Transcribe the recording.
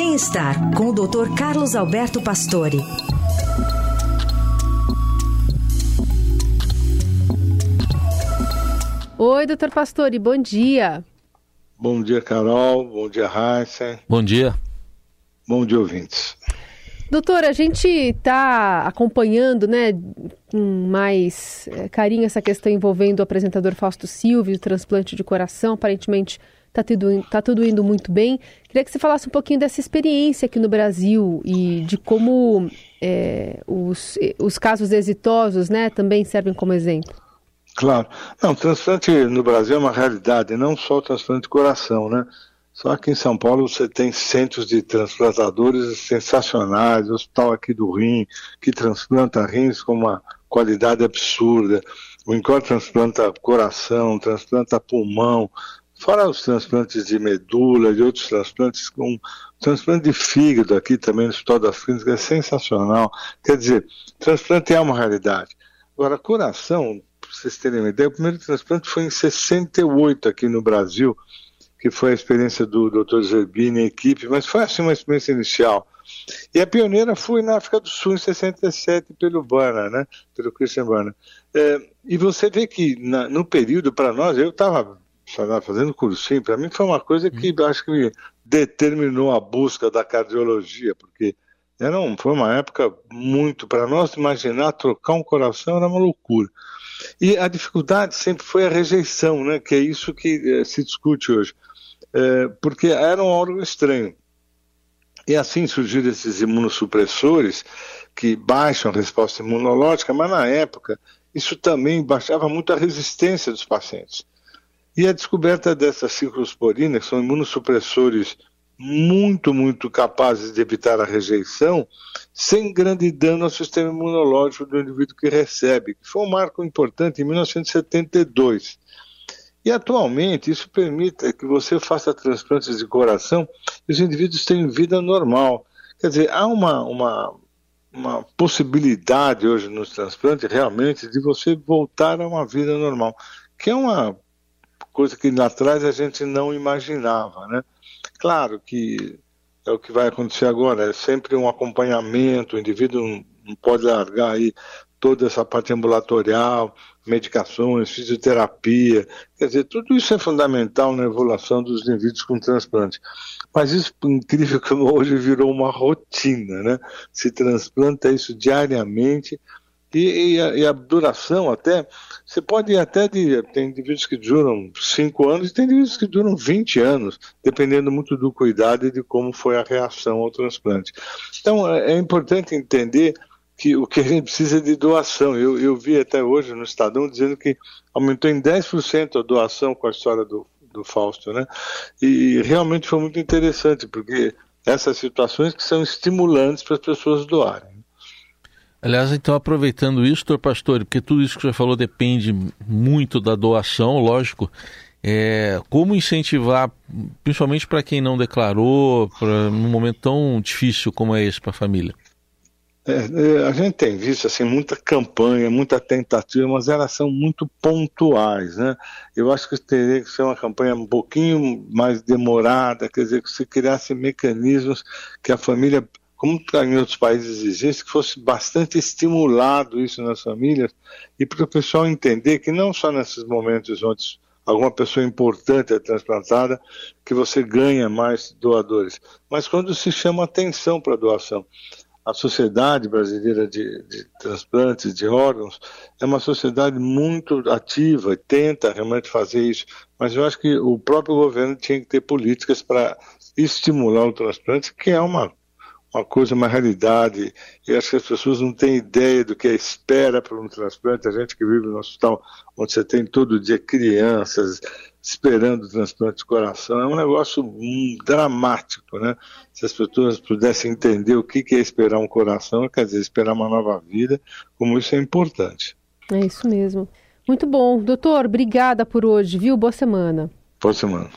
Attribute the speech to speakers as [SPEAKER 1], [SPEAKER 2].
[SPEAKER 1] Bem-estar com o Dr. Carlos Alberto Pastore.
[SPEAKER 2] Oi, doutor Pastore, bom dia.
[SPEAKER 3] Bom dia, Carol. Bom dia, Raíssa.
[SPEAKER 4] Bom dia.
[SPEAKER 3] Bom dia, ouvintes.
[SPEAKER 2] Doutor, a gente está acompanhando né, com mais é, carinho essa questão envolvendo o apresentador Fausto Silva e o transplante de coração. Aparentemente está tudo, tá tudo indo muito bem. Queria que você falasse um pouquinho dessa experiência aqui no Brasil e de como é, os, os casos exitosos né, também servem como exemplo.
[SPEAKER 3] Claro. Não, transplante no Brasil é uma realidade, não só o transplante de coração, né? Só que em São Paulo você tem centros de transplantadores sensacionais, hospital aqui do rim, que transplanta rins com uma qualidade absurda. O Incor transplanta coração, transplanta pulmão, fora os transplantes de medula e outros transplantes, com transplante de fígado aqui também no Hospital das Clínicas é sensacional. Quer dizer, transplante é uma realidade. Agora, coração, para vocês terem uma ideia, o primeiro transplante foi em 68 aqui no Brasil, que foi a experiência do Dr. Zerbini e equipe, mas foi assim uma experiência inicial. E a pioneira foi na África do Sul, em 67, pelo Bana, né? pelo Christian Bana. É, e você vê que na, no período, para nós, eu estava fazendo cursinho, para mim foi uma coisa que uhum. acho que me determinou a busca da cardiologia, porque era um, foi uma época muito, para nós imaginar trocar um coração era uma loucura. E a dificuldade sempre foi a rejeição, né? que é isso que é, se discute hoje é, porque era um órgão estranho. E assim surgiram esses imunossupressores que baixam a resposta imunológica, mas na época isso também baixava muito a resistência dos pacientes. E a descoberta dessas ciclosporinas, que são imunossupressores muito, muito capazes de evitar a rejeição, sem grande dano ao sistema imunológico do indivíduo que recebe, que foi um marco importante em 1972. E atualmente isso permite que você faça transplantes de coração e os indivíduos tenham vida normal. Quer dizer, há uma, uma, uma possibilidade hoje nos transplantes realmente de você voltar a uma vida normal, que é uma coisa que lá atrás a gente não imaginava, né? Claro que é o que vai acontecer agora, é sempre um acompanhamento, o indivíduo não, pode largar aí toda essa parte ambulatorial, medicações, fisioterapia, quer dizer, tudo isso é fundamental na evolução dos indivíduos com transplante. Mas isso, incrível como hoje, virou uma rotina, né? Se transplanta isso diariamente e, e, a, e, a, duração até, você pode ir até de, tem indivíduos que duram 5 anos e tem indivíduos que duram 20 anos, dependendo muito do cuidado e de como foi a reação ao transplante. Então, é, é importante entender que o que a gente precisa é de doação. Eu, eu vi até hoje no Estadão dizendo que aumentou em 10% a doação com a história do, do Fausto, né? E realmente foi muito interessante, porque essas situações que são estimulantes para as pessoas doarem.
[SPEAKER 4] Aliás, então, aproveitando isso, doutor Pastor, porque tudo isso que você falou depende muito da doação, lógico, é, como incentivar, principalmente para quem não declarou, pra, num momento tão difícil como é esse para a família?
[SPEAKER 3] É, é, a gente tem visto assim muita campanha, muita tentativa, mas elas são muito pontuais, né? Eu acho que teria que ser uma campanha um pouquinho mais demorada, quer dizer, que se criasse mecanismos que a família, como em outros países existe, que fosse bastante estimulado isso nas famílias e para o pessoal entender que não só nesses momentos onde alguma pessoa importante é transplantada, que você ganha mais doadores, mas quando se chama atenção para a doação. A Sociedade Brasileira de, de, Transplantes de Órgãos é uma sociedade muito ativa e tenta realmente fazer isso, mas eu acho que o próprio governo tinha que ter políticas para estimular o transplante, que é uma, uma coisa, uma realidade, e acho que as pessoas não têm ideia do que é espera para um transplante, a gente que vive no hospital onde você tem todo dia crianças, esperando o transplante de coração. É um negócio hum, dramático, né? Se as pessoas pudessem entender o que é esperar um coração, quer dizer, esperar uma nova vida, como isso é importante.
[SPEAKER 2] É isso mesmo. Muito bom. Doutor, obrigada por hoje, viu? Boa semana.
[SPEAKER 3] Boa semana.